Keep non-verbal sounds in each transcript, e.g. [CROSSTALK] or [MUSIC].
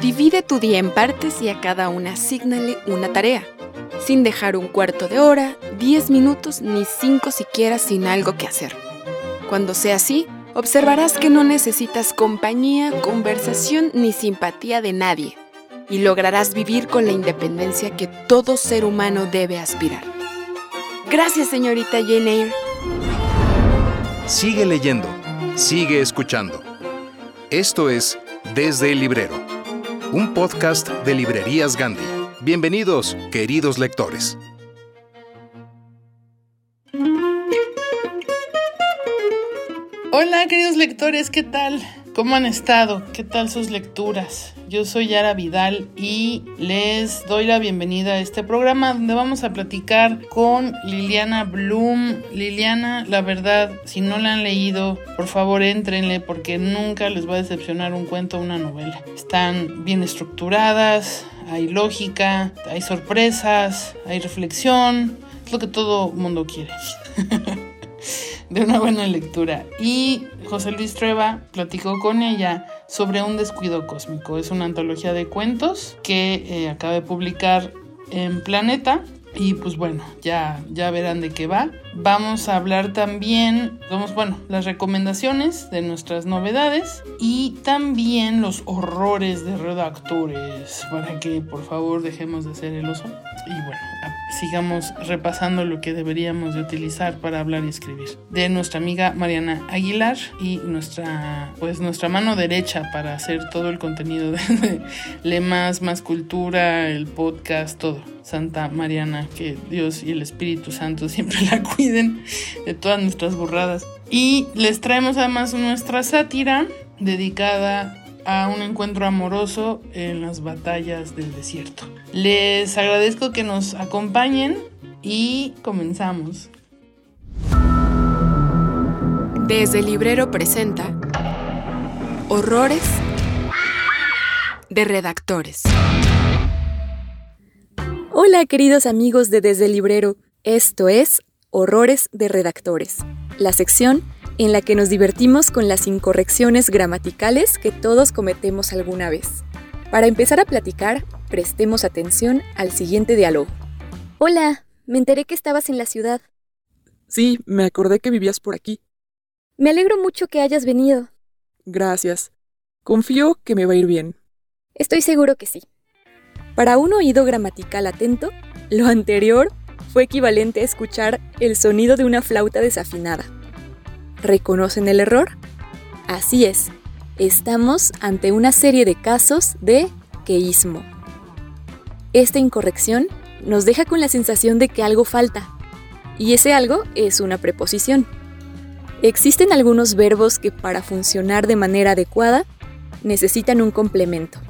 Divide tu día en partes y a cada una asígnale una tarea, sin dejar un cuarto de hora, diez minutos ni cinco siquiera sin algo que hacer. Cuando sea así, observarás que no necesitas compañía, conversación ni simpatía de nadie y lograrás vivir con la independencia que todo ser humano debe aspirar. Gracias, señorita Jane. Sigue leyendo, sigue escuchando. Esto es Desde el Librero, un podcast de Librerías Gandhi. Bienvenidos, queridos lectores. Hola queridos lectores, ¿qué tal? ¿Cómo han estado? ¿Qué tal sus lecturas? Yo soy Yara Vidal y les doy la bienvenida a este programa donde vamos a platicar con Liliana Bloom. Liliana, la verdad, si no la han leído, por favor entrenle porque nunca les va a decepcionar un cuento o una novela. Están bien estructuradas, hay lógica, hay sorpresas, hay reflexión, es lo que todo mundo quiere. [LAUGHS] de una buena lectura. Y José Luis Treva platicó con ella sobre un descuido cósmico. Es una antología de cuentos que eh, acaba de publicar en Planeta. Y pues bueno, ya, ya verán de qué va. Vamos a hablar también, vamos, bueno, las recomendaciones de nuestras novedades y también los horrores de redactores para que por favor dejemos de ser el oso. Y bueno, sigamos repasando lo que deberíamos de utilizar para hablar y escribir. De nuestra amiga Mariana Aguilar y nuestra, pues nuestra mano derecha para hacer todo el contenido de, Lemas, Más Cultura, el podcast, todo. Santa Mariana, que Dios y el Espíritu Santo siempre la cuiden de todas nuestras burradas. Y les traemos además nuestra sátira dedicada a un encuentro amoroso en las batallas del desierto. Les agradezco que nos acompañen y comenzamos. Desde el librero presenta Horrores de redactores. Hola queridos amigos de Desde el Librero, esto es Horrores de Redactores, la sección en la que nos divertimos con las incorrecciones gramaticales que todos cometemos alguna vez. Para empezar a platicar, prestemos atención al siguiente diálogo. Hola, me enteré que estabas en la ciudad. Sí, me acordé que vivías por aquí. Me alegro mucho que hayas venido. Gracias. Confío que me va a ir bien. Estoy seguro que sí. Para un oído gramatical atento, lo anterior fue equivalente a escuchar el sonido de una flauta desafinada. ¿Reconocen el error? Así es, estamos ante una serie de casos de queísmo. Esta incorrección nos deja con la sensación de que algo falta, y ese algo es una preposición. Existen algunos verbos que para funcionar de manera adecuada necesitan un complemento.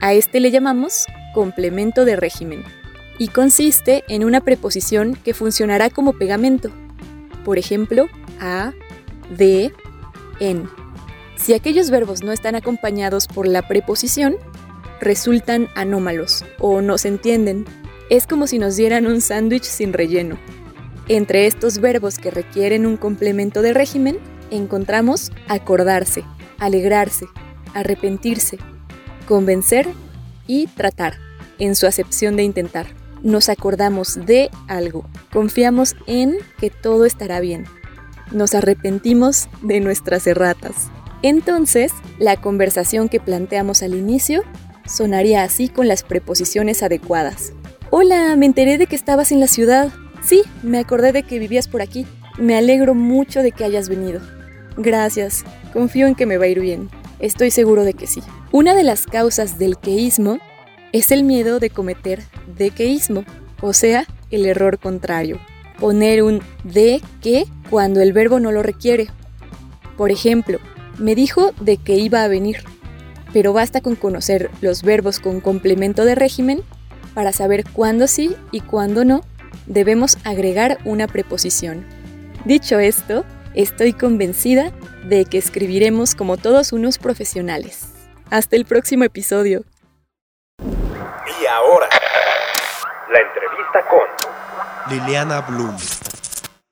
A este le llamamos complemento de régimen y consiste en una preposición que funcionará como pegamento. Por ejemplo, a, de, en. Si aquellos verbos no están acompañados por la preposición, resultan anómalos o no se entienden. Es como si nos dieran un sándwich sin relleno. Entre estos verbos que requieren un complemento de régimen, encontramos acordarse, alegrarse, arrepentirse, convencer y tratar, en su acepción de intentar. Nos acordamos de algo, confiamos en que todo estará bien, nos arrepentimos de nuestras erratas. Entonces, La conversación que planteamos al inicio sonaría así con las preposiciones adecuadas. Hola, me enteré de que estabas en la ciudad. Sí, me acordé de que vivías por aquí. Me alegro mucho de que hayas venido. Gracias, confío en que me va a ir bien. Estoy seguro de que sí. Una de las causas del queísmo es el miedo de cometer dequeísmo, o sea, el error contrario. Poner un de que cuando el verbo no lo requiere. Por ejemplo, me dijo de que iba a venir, pero basta con conocer los verbos con complemento de régimen para saber cuándo sí y cuándo no debemos agregar una preposición. Dicho esto, estoy convencida de que escribiremos como todos unos profesionales. Hasta el próximo episodio. Y ahora, la entrevista con Liliana Bloom.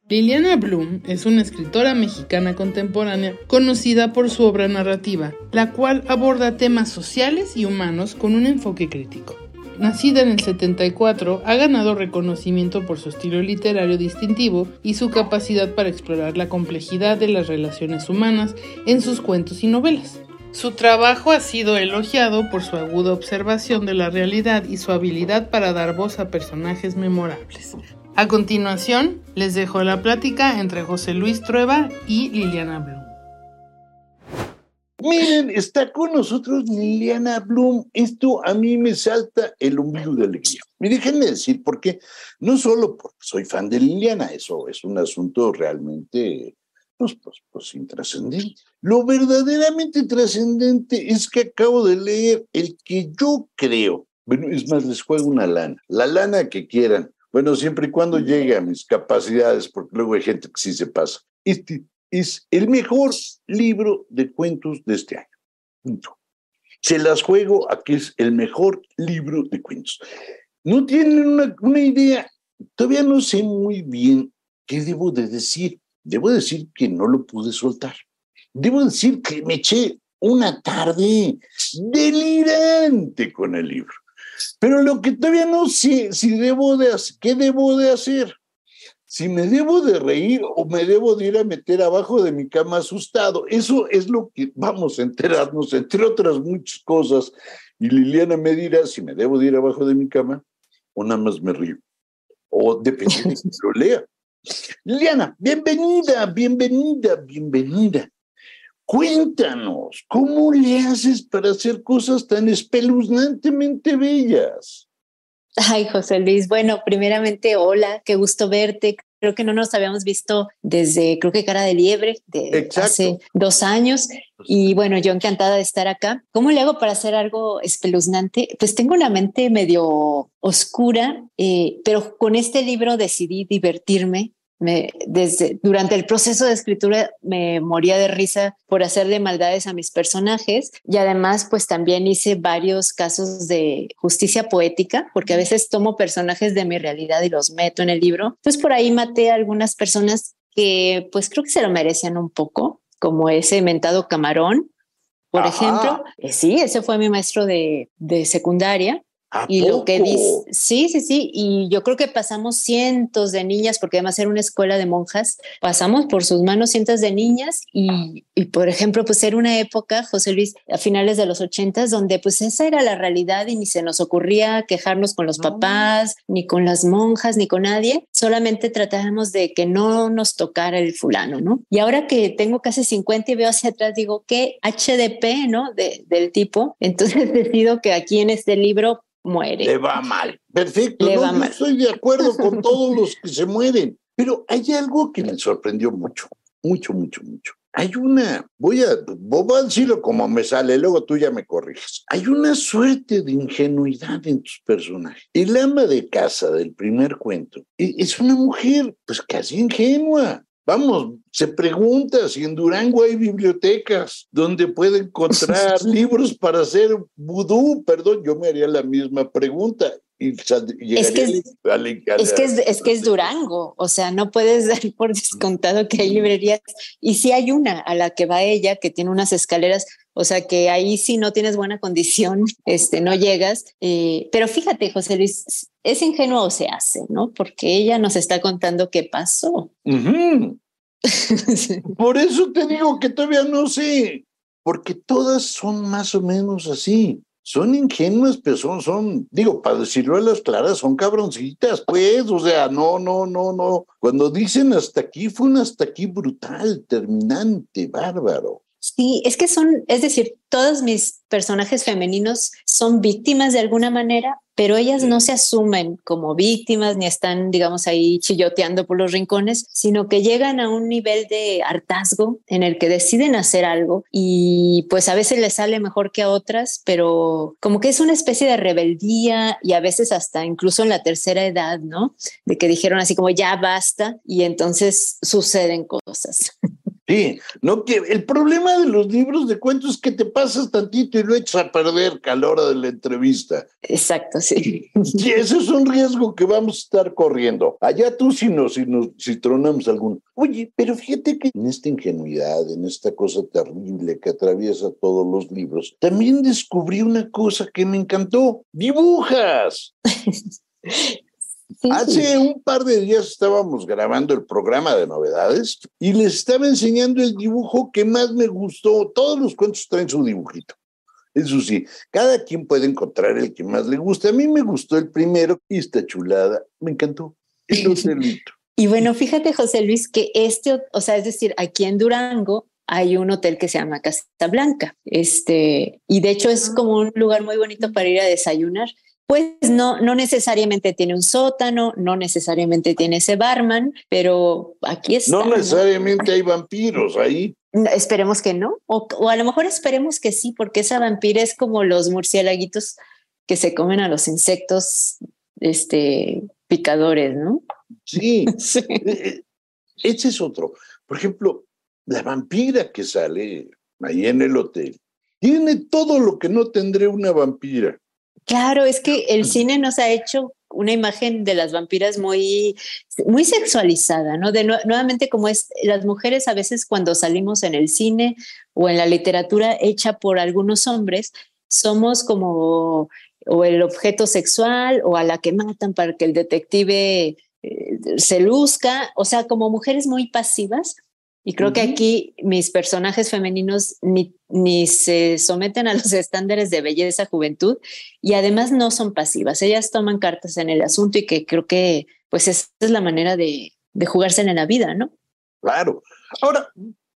Liliana Bloom es una escritora mexicana contemporánea conocida por su obra narrativa, la cual aborda temas sociales y humanos con un enfoque crítico. Nacida en el 74, ha ganado reconocimiento por su estilo literario distintivo y su capacidad para explorar la complejidad de las relaciones humanas en sus cuentos y novelas. Su trabajo ha sido elogiado por su aguda observación de la realidad y su habilidad para dar voz a personajes memorables. A continuación, les dejo la plática entre José Luis Trueba y Liliana Blum. Miren, está con nosotros Liliana Bloom. Esto a mí me salta el ombligo de alegría. Y déjenme decir, porque no solo porque soy fan de Liliana, eso es un asunto realmente, pues, pues, pues intrascendente. Lo verdaderamente trascendente es que acabo de leer el que yo creo, bueno, es más, les juego una lana, la lana que quieran. Bueno, siempre y cuando llegue a mis capacidades, porque luego hay gente que sí se pasa. Este es el mejor libro de cuentos de este año. Punto. Se las juego a que es el mejor libro de cuentos. No tienen una, una idea, todavía no sé muy bien qué debo de decir. Debo decir que no lo pude soltar. Debo decir que me eché una tarde delirante con el libro. Pero lo que todavía no sé si debo de hacer, qué debo de hacer si me debo de reír o me debo de ir a meter abajo de mi cama asustado. Eso es lo que vamos a enterarnos, entre otras muchas cosas. Y Liliana me dirá si me debo de ir abajo de mi cama o nada más me río. O depende de que lo lea. Liliana, bienvenida, bienvenida, bienvenida. Cuéntanos, ¿cómo le haces para hacer cosas tan espeluznantemente bellas? Ay, José Luis, bueno, primeramente, hola, qué gusto verte. Creo que no nos habíamos visto desde, creo que cara de liebre, de hace dos años. Y bueno, yo encantada de estar acá. ¿Cómo le hago para hacer algo espeluznante? Pues tengo una mente medio oscura, eh, pero con este libro decidí divertirme desde, durante el proceso de escritura me moría de risa por hacer de maldades a mis personajes y además pues también hice varios casos de justicia poética porque a veces tomo personajes de mi realidad y los meto en el libro. Entonces por ahí maté a algunas personas que pues creo que se lo merecían un poco, como ese mentado camarón, por ejemplo. Eh, sí, ese fue mi maestro de, de secundaria y lo que dice, sí, sí, sí, y yo creo que pasamos cientos de niñas, porque además era una escuela de monjas, pasamos por sus manos cientos de niñas y, y por ejemplo, pues era una época, José Luis, a finales de los ochentas, donde pues esa era la realidad y ni se nos ocurría quejarnos con los papás, ni con las monjas, ni con nadie, solamente tratábamos de que no nos tocara el fulano, ¿no? Y ahora que tengo casi 50 y veo hacia atrás, digo, ¿qué HDP, ¿no? De, del tipo, entonces [LAUGHS] decido que aquí en este libro muere. Le va mal. Perfecto. Le va mal. estoy de acuerdo [LAUGHS] con todos los que se mueren. Pero hay algo que me sorprendió mucho, mucho, mucho, mucho. Hay una, voy a, voy a decirlo como me sale, luego tú ya me corriges. Hay una suerte de ingenuidad en tus personajes. El ama de casa del primer cuento e, es una mujer, pues casi ingenua. Vamos, se pregunta si en Durango hay bibliotecas donde puede encontrar [LAUGHS] libros para hacer vudú. Perdón, yo me haría la misma pregunta. Y es que es, que es, que es Durango, o sea, no puedes [LAUGHS] dar por descontado que hay librerías. Y sí hay una a la que va ella, que tiene unas escaleras, o sea que ahí si no tienes buena condición, [LAUGHS] este, no llegas. Eh, pero fíjate, José Luis, es ingenuo o se hace, ¿no? Porque ella nos está contando qué pasó. [LAUGHS] Por eso te digo que todavía no sé porque todas son más o menos así. Son ingenuas, pero son, son, digo, para decirlo a las claras, son cabroncitas, pues, o sea, no, no, no, no. Cuando dicen hasta aquí, fue un hasta aquí brutal, terminante, bárbaro. Sí, es que son, es decir, todos mis personajes femeninos son víctimas de alguna manera, pero ellas no se asumen como víctimas ni están, digamos, ahí chilloteando por los rincones, sino que llegan a un nivel de hartazgo en el que deciden hacer algo y pues a veces les sale mejor que a otras, pero como que es una especie de rebeldía y a veces hasta incluso en la tercera edad, ¿no? De que dijeron así como ya basta y entonces suceden cosas. [LAUGHS] Sí, no que el problema de los libros de cuentos es que te pasas tantito y lo echas a perder a la hora de la entrevista. Exacto, sí. [LAUGHS] Y ese es un riesgo que vamos a estar corriendo. Allá tú si nos, si nos, si tronamos algún. Oye, pero fíjate que en esta ingenuidad, en esta cosa terrible que atraviesa todos los libros, también descubrí una cosa que me encantó. ¡Dibujas! [LAUGHS] Hace un par de días estábamos grabando el programa de novedades y les estaba enseñando el dibujo que más me gustó. Todos los cuentos traen su dibujito. Eso sí, cada quien puede encontrar el que más le guste. A mí me gustó el primero y esta chulada. Me encantó. El hotelito. [LAUGHS] y bueno, fíjate, José Luis, que este, o sea, es decir, aquí en Durango hay un hotel que se llama Casa Blanca. Este, y de hecho es como un lugar muy bonito para ir a desayunar pues no, no necesariamente tiene un sótano, no necesariamente tiene ese barman, pero aquí está. No necesariamente hay vampiros ahí. esperemos que no, o, a lo mejor esperemos que sí, porque esa vampira es como los murciélaguitos que se comen a los insectos este, picadores, ¿no? Sí, [LAUGHS] sí. Eh, eh, ese es otro. Por ejemplo, la vampira que sale ahí en el hotel tiene todo lo que no tendré una vampira Claro, es que el cine nos ha hecho una imagen de las vampiras muy, muy sexualizada, ¿no? De nuevamente como es las mujeres a veces cuando salimos en el cine o en la literatura hecha por algunos hombres, somos como o el objeto sexual o a la que matan para que el detective eh, se luzca, o sea, como mujeres muy pasivas y creo que aquí mis personajes femeninos ni, ni se someten a los [LAUGHS] estándares de belleza, juventud, y además no son pasivas. Ellas toman cartas en el asunto y que creo que pues esa es la manera de, de jugársela en la vida, ¿no? Claro. Ahora,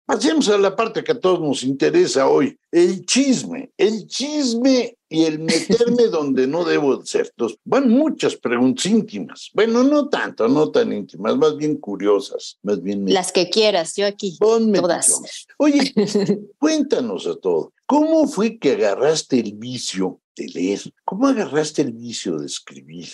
pasemos a la parte que a todos nos interesa hoy, el chisme. El chisme y el meterme [LAUGHS] donde no debo ser. Entonces, van muchas preguntas íntimas. Bueno, no tanto, no tan íntimas, más bien curiosas, más bien... Las que quieras, yo aquí. todas. Oye, [LAUGHS] cuéntanos a todo. ¿Cómo fue que agarraste el vicio de leer? ¿Cómo agarraste el vicio de escribir?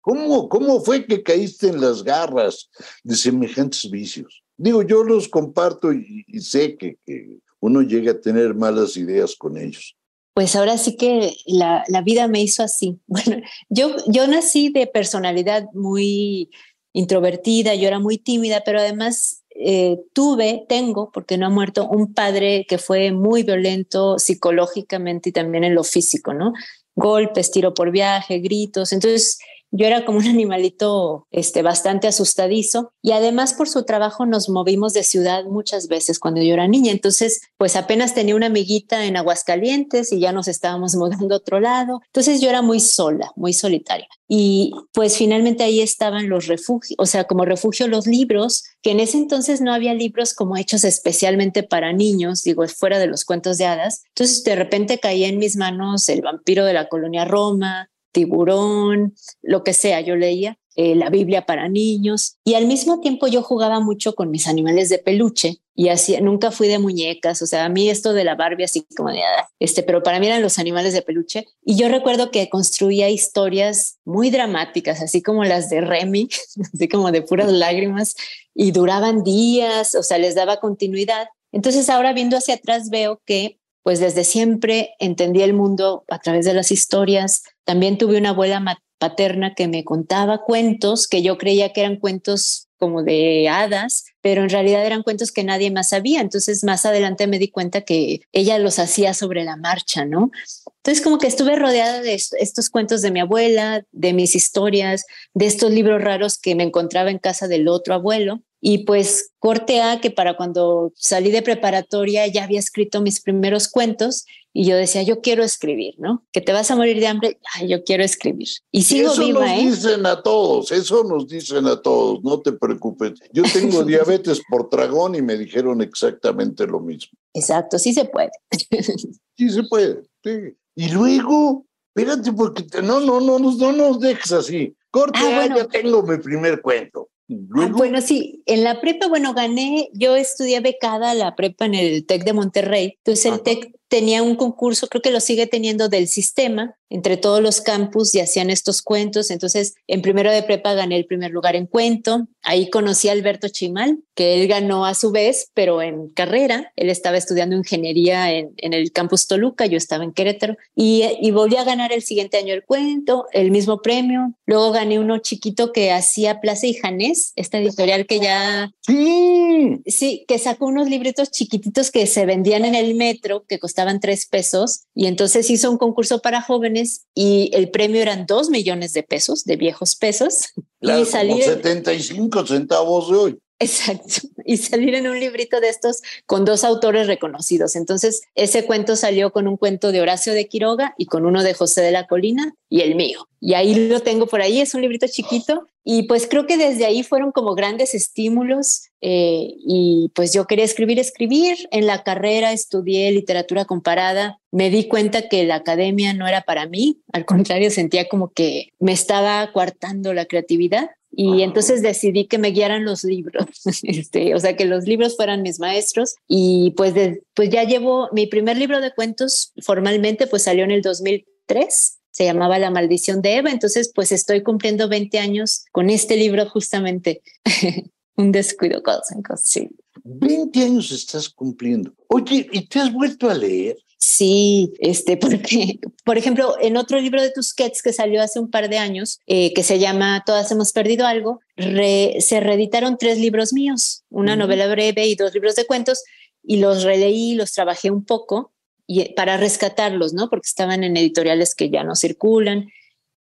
¿Cómo, cómo fue que caíste en las garras de semejantes vicios? Digo, yo los comparto y, sé que, que uno llega a tener malas ideas con ellos pues ahora sí que la, vida me hizo así. [LAUGHS] Bueno, yo, yo nací de personalidad muy introvertida, yo era muy tímida, pero además eh, tuve, tengo, porque no ha muerto, un padre que fue muy violento psicológicamente y también en lo físico, ¿no? Golpes, tiro por viaje, gritos. Entonces, yo era como un [LAUGHS] animalito este, bastante asustadizo y además por su trabajo nos movimos de ciudad muchas veces cuando yo era niña. Entonces, pues apenas tenía una amiguita en Aguascalientes y ya nos estábamos [LAUGHS] mudando a otro lado. Entonces yo era muy sola, muy solitaria. Y pues finalmente ahí estaban los refugios, o sea, como refugio los libros, que en ese entonces no había libros como hechos especialmente para niños, digo, fuera de los cuentos de hadas. Entonces de repente caía en mis manos El vampiro de la colonia Roma, tiburón, lo que sea, yo leía eh, la Biblia para niños y al mismo tiempo yo jugaba mucho con mis animales de peluche y así nunca fui de muñecas, o sea, a mí esto de la Barbie así como de, ah", este, pero para mí eran los animales de peluche y yo recuerdo que construía historias muy dramáticas, así como las de Remy, [LAUGHS] así como de puras lágrimas y duraban días, o sea, les daba continuidad. Entonces ahora viendo hacia atrás veo que pues desde siempre entendí el mundo a través de las historias. También tuve una abuela paterna que me contaba cuentos que yo creía que eran cuentos como de hadas, pero en realidad eran cuentos que nadie más sabía. Entonces más adelante me di cuenta que ella los hacía sobre la marcha, ¿no? Entonces como que estuve rodeada de estos cuentos de mi abuela, de mis historias, de estos libros raros que me encontraba en casa del otro abuelo. Y pues corte A que para cuando salí de preparatoria ya había escrito mis primeros cuentos y yo decía, yo quiero escribir, ¿no? Que te vas a morir de hambre, Ay, yo quiero escribir. Y sigo eso viva, nos ¿eh? dicen a todos, eso nos dicen a todos, no te preocupes. Yo tengo [LAUGHS] diabetes por tragón y me dijeron exactamente lo mismo. Exacto, sí se puede. [LAUGHS] sí se puede, sí. Y luego, espérate, porque no, no, no, no, no nos dejes así. Corte, Ah, bueno. ya tengo mi primer cuento. Ah, bueno, sí, en la prepa, bueno, gané, yo estudié becada la prepa en el TEC de Monterrey, entonces el. TEC tenía un concurso, creo que lo sigue teniendo del sistema, entre todos los campus y hacían estos cuentos, entonces en primero de prepa gané el primer lugar en cuento, ahí conocí a Alberto Chimal, que él ganó a su vez, pero en carrera, él estaba estudiando ingeniería en, en el campus Toluca, yo estaba en Querétaro, y, y volví a ganar el siguiente año el cuento, el mismo premio, luego gané uno chiquito que hacía Plaza y Janés, esta editorial que ya sí, Sí, que sacó unos libritos chiquititos que se vendían en el metro, que costaban tres pesos, y entonces hizo un concurso para jóvenes y el premio eran dos millones de pesos, de viejos pesos, claro, y salir, como en- 75 centavos de hoy. exacto, y salir en un librito de estos con dos autores reconocidos. Entonces, ese cuento salió con un cuento de Horacio de Quiroga y con uno de José de la Colina y el mío. Y ahí lo tengo por ahí, es un librito chiquito. Y pues creo que desde ahí fueron como grandes estímulos eh, y pues yo quería escribir, escribir. En la carrera estudié literatura comparada. Me di cuenta que la academia no era para mí. Al contrario, sentía como que me estaba coartando la creatividad. Y entonces decidí que me guiaran los libros, [LAUGHS] este, o sea, que los libros fueran mis maestros. Y pues, de- pues ya llevo mi primer libro de cuentos formalmente, pues salió en el 2003 se llamaba La maldición de Eva, entonces pues estoy cumpliendo 20 años con este libro justamente. [LAUGHS] Un descuido, cosa, cosa, sí. 20 años estás cumpliendo. Oye, ¿y te has vuelto a leer? Sí, este, porque, por ejemplo, en otro libro de Tusquets que salió hace un par de años, eh, que se llama Todas hemos perdido algo, re- se reeditaron tres libros míos, una Ujú. novela breve y dos libros de cuentos, y los releí, los trabajé un poco y, para rescatarlos, ¿no? Porque estaban en editoriales que ya no circulan.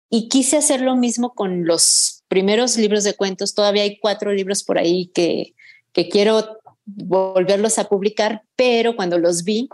Y quise hacer lo mismo con los primeros libros de cuentos. Todavía hay cuatro libros por ahí que, quiero volverlos a publicar, pero cuando los vi,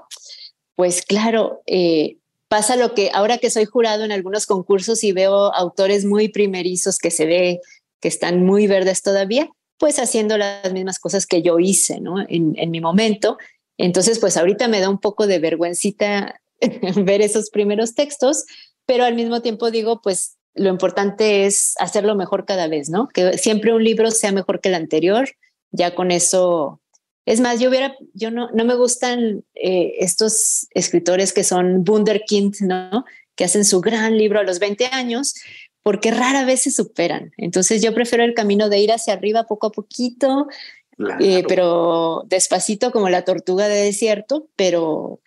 pues claro, eh, pasa lo que ahora que soy jurado en algunos concursos y veo autores muy primerizos que se ve que están muy verdes todavía, pues haciendo las mismas cosas que yo hice, ¿no? En mi momento. Entonces, pues ahorita me da un poco de vergüencita [LAUGHS] ver esos primeros textos, pero al mismo tiempo digo, pues lo importante es hacerlo mejor cada vez, ¿no? Que siempre un libro sea mejor que el anterior, ya con eso es más, yo hubiera, yo no, no me gustan eh, estos escritores que son Wunderkind, ¿no? Que hacen su gran libro a los 20 años, porque rara vez se superan. Entonces yo prefiero el camino de ir hacia arriba poco a poquito, Claro. eh, pero despacito como la tortuga de desierto, pero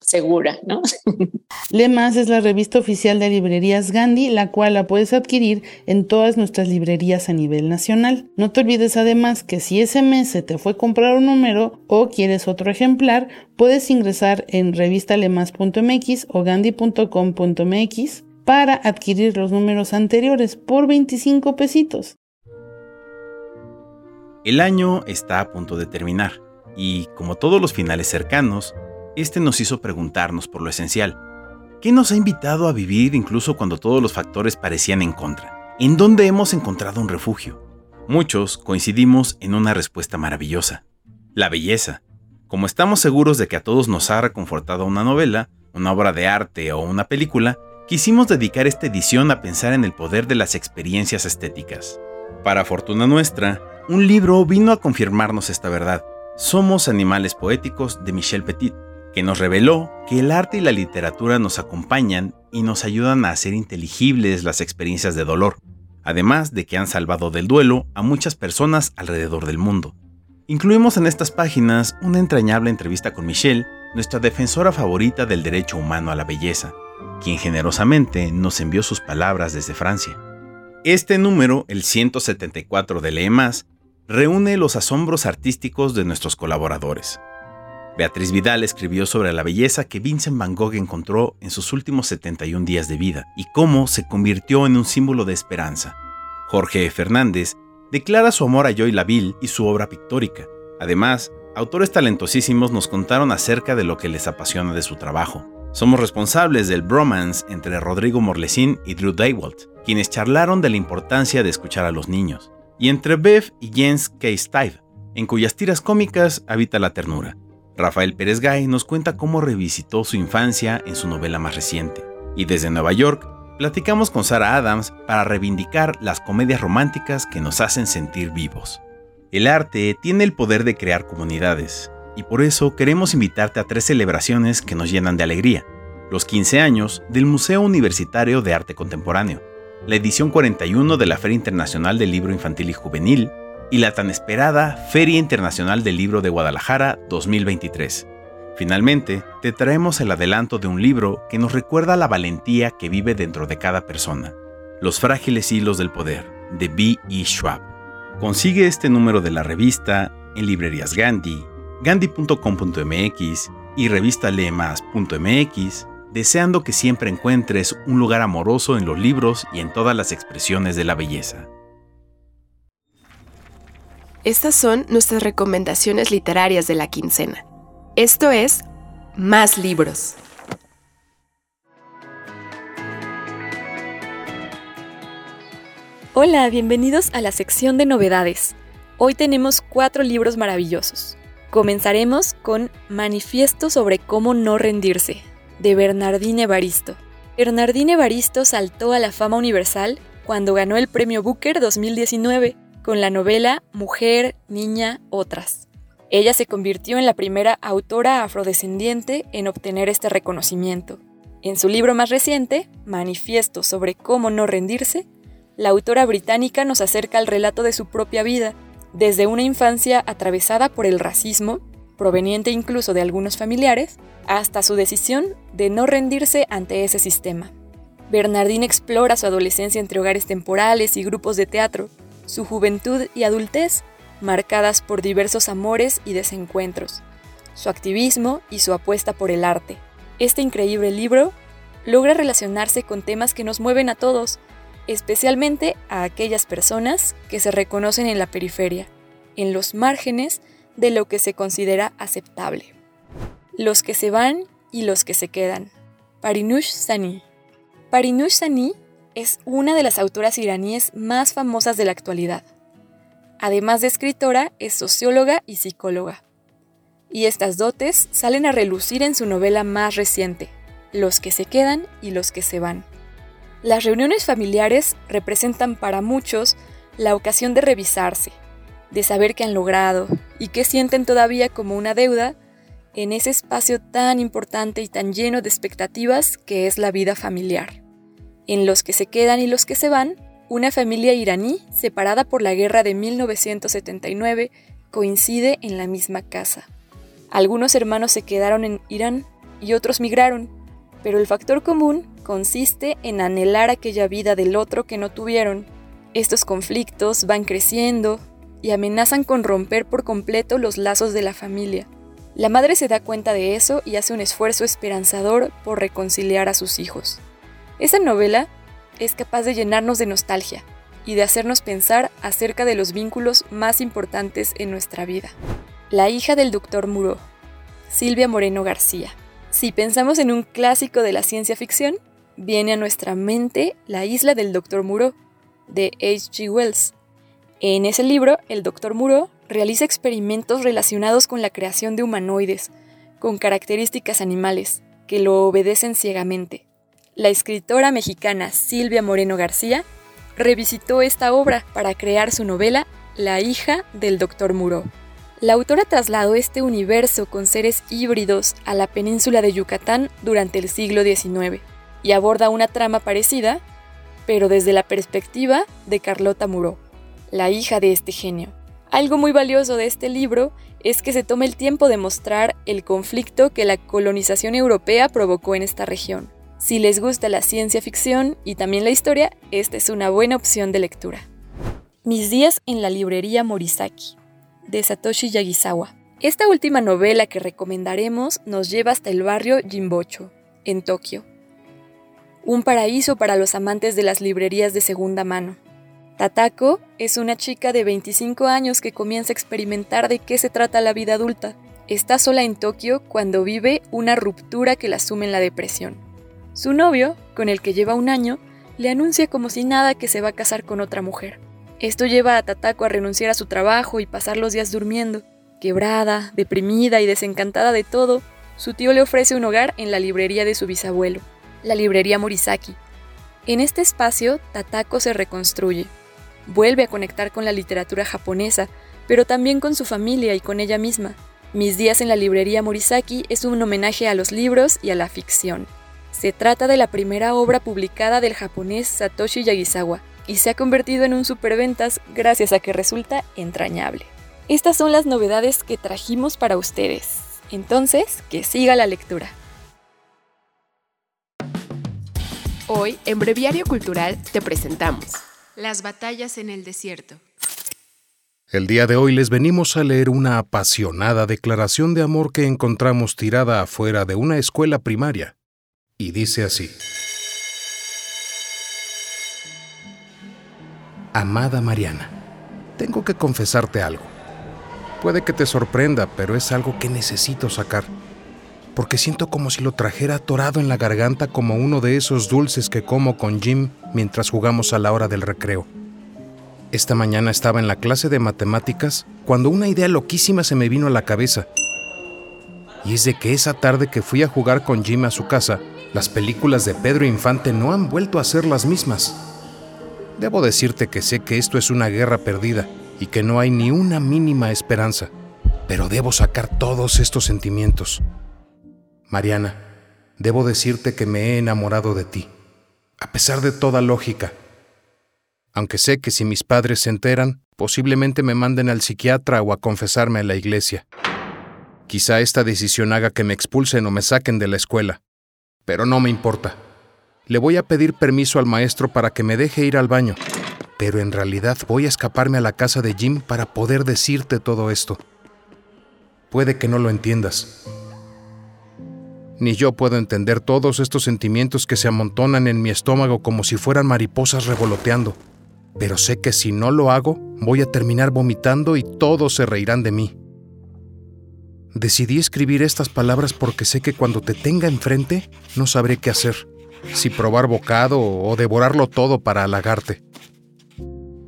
segura, ¿no? [LAUGHS] Lemas es la revista oficial de librerías Gandhi, la cual la puedes adquirir en todas nuestras librerías a nivel nacional. No te olvides además que si ese mes se te fue comprar un número o quieres otro ejemplar, puedes ingresar en revistalemas.mx o gandhi.com.mx para adquirir los números anteriores por 25 pesitos. El año está a punto de terminar y, como todos los finales cercanos, este nos hizo preguntarnos por lo esencial. ¿Qué nos ha invitado a vivir incluso cuando todos los factores parecían en contra? ¿En dónde hemos encontrado un refugio? Muchos coincidimos en una respuesta maravillosa. La belleza. Como estamos seguros de que a todos nos ha reconfortado una novela, una obra de arte o una película, quisimos dedicar esta edición a pensar en el poder de las experiencias estéticas. Para fortuna nuestra, un libro vino a confirmarnos esta verdad. Somos animales poéticos de Michel Petit, que nos reveló que el arte y la literatura nos acompañan y nos ayudan a hacer inteligibles las experiencias de dolor, además de que han salvado del duelo a muchas personas alrededor del mundo. Incluimos en estas páginas una entrañable entrevista con Michelle, nuestra defensora favorita del derecho humano a la belleza, quien generosamente nos envió sus palabras desde Francia. Este número, el 174 de Lee Más, reúne los asombros artísticos de nuestros colaboradores. Beatriz Vidal escribió sobre la belleza que Vincent Van Gogh encontró en sus últimos 71 días de vida y cómo se convirtió en un símbolo de esperanza. Jorge Fernández declara su amor a Joy Laville y su obra pictórica. Además, autores talentosísimos nos contaron acerca de lo que les apasiona de su trabajo. Somos responsables del bromance entre Rodrigo Morlesín y Drew Daywalt, quienes charlaron de la importancia de escuchar a los niños, y entre Bev y Jens K. Steve, en cuyas tiras cómicas habita la ternura. Rafael Pérez Gay nos cuenta cómo revisitó su infancia en su novela más reciente. Y desde Nueva York, platicamos con Sara Adams para reivindicar las comedias románticas que nos hacen sentir vivos. El arte tiene el poder de crear comunidades, y por eso queremos invitarte a tres celebraciones que nos llenan de alegría. Los 15 años del Museo Universitario de Arte Contemporáneo, la edición 41 de la Feria Internacional del Libro Infantil y Juvenil y la tan esperada Feria Internacional del Libro de Guadalajara 2023. Finalmente, te traemos el adelanto de un libro que nos recuerda la valentía que vive dentro de cada persona. Los frágiles hilos del poder, de B. E. Schwab. Consigue este número de la revista en librerías Gandhi, gandhi.com.mx y revistalemas.mx, deseando que siempre encuentres un lugar amoroso en los libros y en todas las expresiones de la belleza. Estas son nuestras recomendaciones literarias de la quincena. Esto es Más Libros. Hola, bienvenidos a la sección de novedades. Hoy tenemos cuatro libros maravillosos. Comenzaremos con Manifiesto sobre cómo no rendirse, de Bernardine Evaristo. Bernardine Evaristo saltó a la fama universal cuando ganó el premio Booker 2019 con la novela Mujer, Niña, Otras. Ella se convirtió en la primera autora afrodescendiente en obtener este reconocimiento. En su libro más reciente, Manifiesto sobre cómo no rendirse, la autora británica nos acerca al relato de su propia vida, desde una infancia atravesada por el racismo, proveniente incluso de algunos familiares, hasta su decisión de no rendirse ante ese sistema. Bernardine explora su adolescencia entre hogares temporales y grupos de teatro, su juventud y adultez, marcadas por diversos amores y desencuentros, su activismo y su apuesta por el arte. Este increíble libro logra relacionarse con temas que nos mueven a todos, especialmente a aquellas personas que se reconocen en la periferia, en los márgenes de lo que se considera aceptable. Los que se van y los que se quedan. Parinush Sani. Parinush Sani es una de las autoras iraníes más famosas de la actualidad. Además de escritora, es socióloga y psicóloga. Y estas dotes salen a relucir en su novela más reciente, Los que se quedan y los que se van las reuniones familiares representan para muchos la ocasión de revisarse, de saber qué han logrado y qué sienten todavía como una deuda en ese espacio tan importante y tan lleno de expectativas que es la vida familiar. En los que se quedan y los que se van, una familia iraní separada por la guerra de 1979 coincide en la misma casa. Algunos hermanos se quedaron en Irán y otros migraron, pero el factor común consiste en anhelar aquella vida del otro que no tuvieron. Estos conflictos van creciendo y amenazan con romper por completo los lazos de la familia. La madre se da cuenta de eso y hace un esfuerzo esperanzador por reconciliar a sus hijos. Esta novela es capaz de llenarnos de nostalgia y de hacernos pensar acerca de los vínculos más importantes en nuestra vida. La hija del doctor Muro, Silvia Moreno García. Si pensamos en un clásico de la ciencia ficción, viene a nuestra mente La isla del Dr. Moreau, de H.G. Wells. En ese libro, el Dr. Moreau realiza experimentos relacionados con la creación de humanoides, con características animales, que lo obedecen ciegamente. La escritora mexicana Silvia Moreno García revisitó esta obra para crear su novela La hija del Dr. Moreau. La autora trasladó este universo con seres híbridos a la península de Yucatán durante el siglo XIX y aborda una trama parecida, pero desde la perspectiva de Carlota Muró, la hija de este genio. Algo muy valioso de este libro es que se toma el tiempo de mostrar el conflicto que la colonización europea provocó en esta región. Si les gusta la ciencia ficción y también la historia, esta es una buena opción de lectura. Mis días en la librería Morisaki, de Satoshi Yagisawa. Esta última novela que recomendaremos nos lleva hasta el barrio Jimbocho, en Tokio, un paraíso para los amantes de las librerías de segunda mano. Tatako es una chica de 25 años que comienza a experimentar de qué se trata la vida adulta. Está sola en Tokio cuando vive una ruptura que la sume en la depresión. Su novio, con el que lleva un año, le anuncia como si nada que se va a casar con otra mujer. Esto lleva a Tatako a renunciar a su trabajo y pasar los días durmiendo. Quebrada, deprimida y desencantada de todo, su tío le ofrece un hogar en la librería de su bisabuelo, la librería Morisaki. En este espacio, Tatako se reconstruye. Vuelve a conectar con la literatura japonesa, pero también con su familia y con ella misma. Mis días en la librería Morisaki es un homenaje a los libros y a la ficción. Se trata de la primera obra publicada del japonés Satoshi Yagisawa y se ha convertido en un superventas gracias a que resulta entrañable. Estas son las novedades que trajimos para ustedes. Entonces, que siga la lectura. Hoy, en Breviario Cultural, te presentamos Las batallas en el desierto. El día de hoy les venimos a leer una apasionada declaración de amor que encontramos tirada afuera de una escuela primaria. Y dice así. Amada Mariana, tengo que confesarte algo. Puede que te sorprenda, pero es algo que necesito sacar. Porque siento como si lo trajera atorado en la garganta como uno de esos dulces que como con Jim mientras jugamos a la hora del recreo. Esta mañana estaba en la clase de matemáticas cuando una idea loquísima se me vino a la cabeza. Y es de que esa tarde que fui a jugar con Jim a su casa, las películas de Pedro Infante no han vuelto a ser las mismas. Debo decirte que sé que esto es una guerra perdida y que no hay ni una mínima esperanza, pero debo sacar todos estos sentimientos. Mariana, debo decirte que me he enamorado de ti, a pesar de toda lógica. Aunque sé que si mis padres se enteran, posiblemente me manden al psiquiatra o a confesarme en la iglesia. Quizá esta decisión haga que me expulsen o me saquen de la escuela, pero no me importa. Le voy a pedir permiso al maestro para que me deje ir al baño pero en realidad voy a escaparme a la casa de Jim para poder decirte todo esto. Puede que no lo entiendas. Ni yo puedo entender todos estos sentimientos que se amontonan en mi estómago como si fueran mariposas revoloteando, pero sé que si no lo hago, voy a terminar vomitando y todos se reirán de mí. Decidí escribir estas palabras porque sé que cuando te tenga enfrente no sabré qué hacer, si probar bocado o devorarlo todo para halagarte.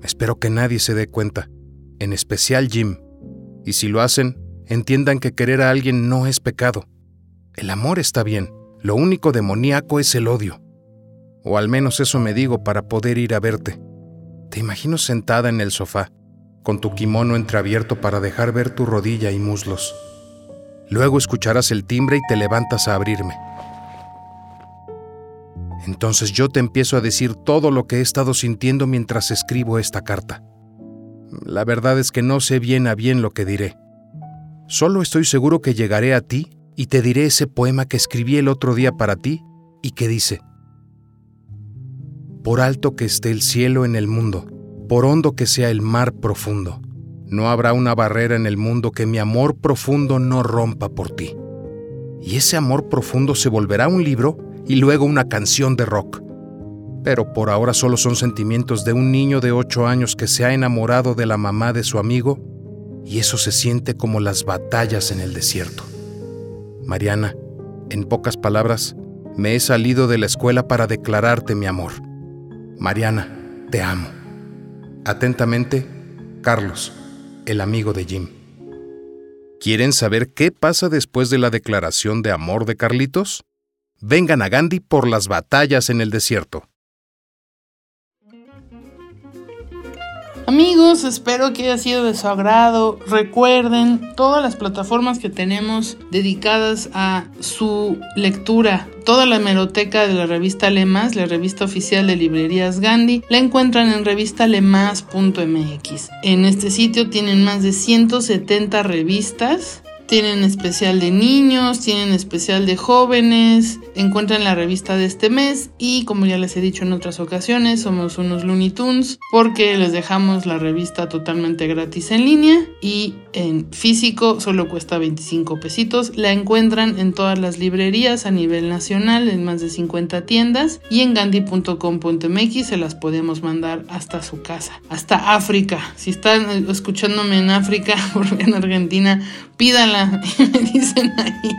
Espero que nadie se dé cuenta, en especial Jim. Y si lo hacen, entiendan que querer a alguien no es pecado. El amor está bien, lo único demoníaco es el odio. O al menos eso me digo para poder ir a verte. Te imagino sentada en el sofá, con tu kimono entreabierto para dejar ver tu rodilla y muslos. Luego escucharás el timbre y te levantas a abrirme. Entonces yo te empiezo a decir todo lo que he estado sintiendo mientras escribo esta carta. La verdad es que no sé bien a bien lo que diré. Solo estoy seguro que llegaré a ti y te diré ese poema que escribí el otro día para ti y que dice, Por alto que esté el cielo en el mundo, por hondo que sea el mar profundo, no habrá una barrera en el mundo que mi amor profundo no rompa por ti. Y ese amor profundo se volverá un libro y luego una canción de rock. Pero por ahora solo son sentimientos de un niño de 8 años que se ha enamorado de la mamá de su amigo y eso se siente como las batallas en el desierto. Mariana, en pocas palabras, me he salido de la escuela para declararte mi amor. Mariana, te amo. Atentamente, Carlos, el amigo de Jim. ¿Quieren saber qué pasa después de la declaración de amor de Carlitos? vengan a Gandhi por las batallas en el desierto. Espero que haya sido de su agrado. Recuerden todas las plataformas que tenemos dedicadas a su lectura. Toda la hemeroteca de la revista Lemas, la revista oficial de librerías Gandhi, la encuentran en revistalemas.mx. En este sitio tienen más de 170 revistas tienen especial de niños, tienen especial de jóvenes, encuentran la revista de este mes y como ya les he dicho en otras ocasiones, somos unos Looney Tunes porque les dejamos la revista totalmente gratis en línea y en físico solo cuesta 25 pesitos. La encuentran en todas las librerías a nivel nacional, en más de 50 tiendas y en gandhi.com.mx se las podemos mandar hasta su casa, hasta África. Si están escuchándome en África [LAUGHS] o en Argentina, pídanla y [LAUGHS] me dicen ahí.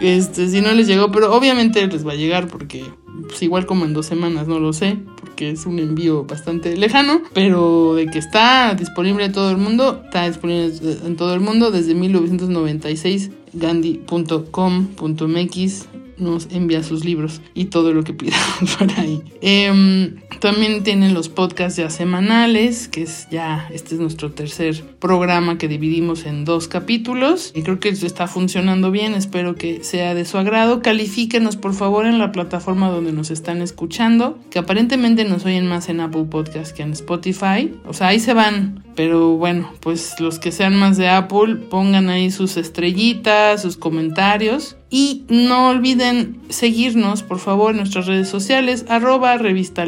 Este, si no les llegó, pero obviamente les va a llegar porque pues igual como en dos semanas, no lo sé, porque es un envío bastante lejano, pero de que está disponible en todo el mundo, está disponible en todo el mundo desde 1996, gandhi.com.mx nos envía sus libros y todo lo que pidamos [LAUGHS] por ahí. Em, también tienen los podcasts ya semanales, que es ya, este es nuestro tercer programa que dividimos en dos capítulos y creo que está funcionando bien, espero que sea de su agrado. Califíquenos por favor en la plataforma donde nos están escuchando, que aparentemente nos oyen más en Apple Podcast que en Spotify, o sea, ahí se van, pero bueno, pues los que sean más de Apple, pongan ahí sus estrellitas, sus comentarios y no olviden seguirnos, por favor, en nuestras redes sociales, arroba revista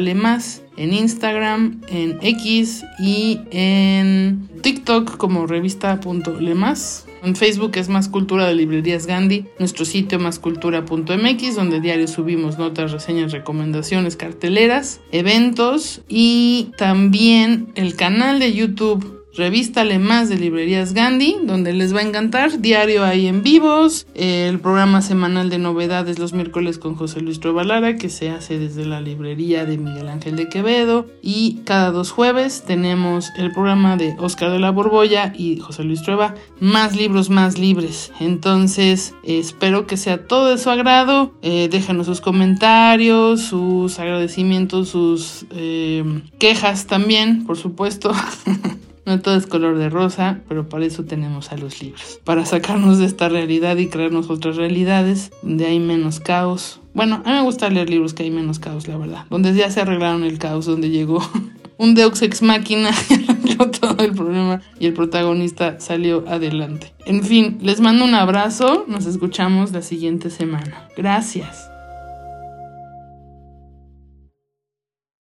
en Instagram, en X y en TikTok como revista.lemas. En Facebook es Más Cultura de Librerías Gandhi, nuestro sitio máscultura.mx, donde diario subimos notas, reseñas, recomendaciones, carteleras, eventos y también el canal de YouTube Revístale más de Librerías Gandhi, donde les va a encantar. Diario hay en vivos, el programa semanal de novedades los miércoles con José Luis Trovalara, que se hace desde la librería de Miguel Ángel de Quevedo. Y cada dos jueves tenemos el programa de Oscar de la Borbolla y José Luis Trueba, más libros más libres. Entonces, espero que sea todo de su agrado. Eh, déjanos sus comentarios, sus agradecimientos, sus eh, quejas también, por supuesto. [LAUGHS] No todo es color de rosa, pero para eso tenemos a los libros. Para sacarnos de esta realidad y crearnos otras realidades donde hay menos caos. Bueno, a mí me gusta leer libros que hay menos caos, la verdad. Donde ya se arreglaron el caos, donde llegó [LAUGHS] un Deux Ex Máquina [LAUGHS] y todo el problema y el protagonista salió adelante. En fin, les mando un abrazo. Nos escuchamos la siguiente semana. Gracias.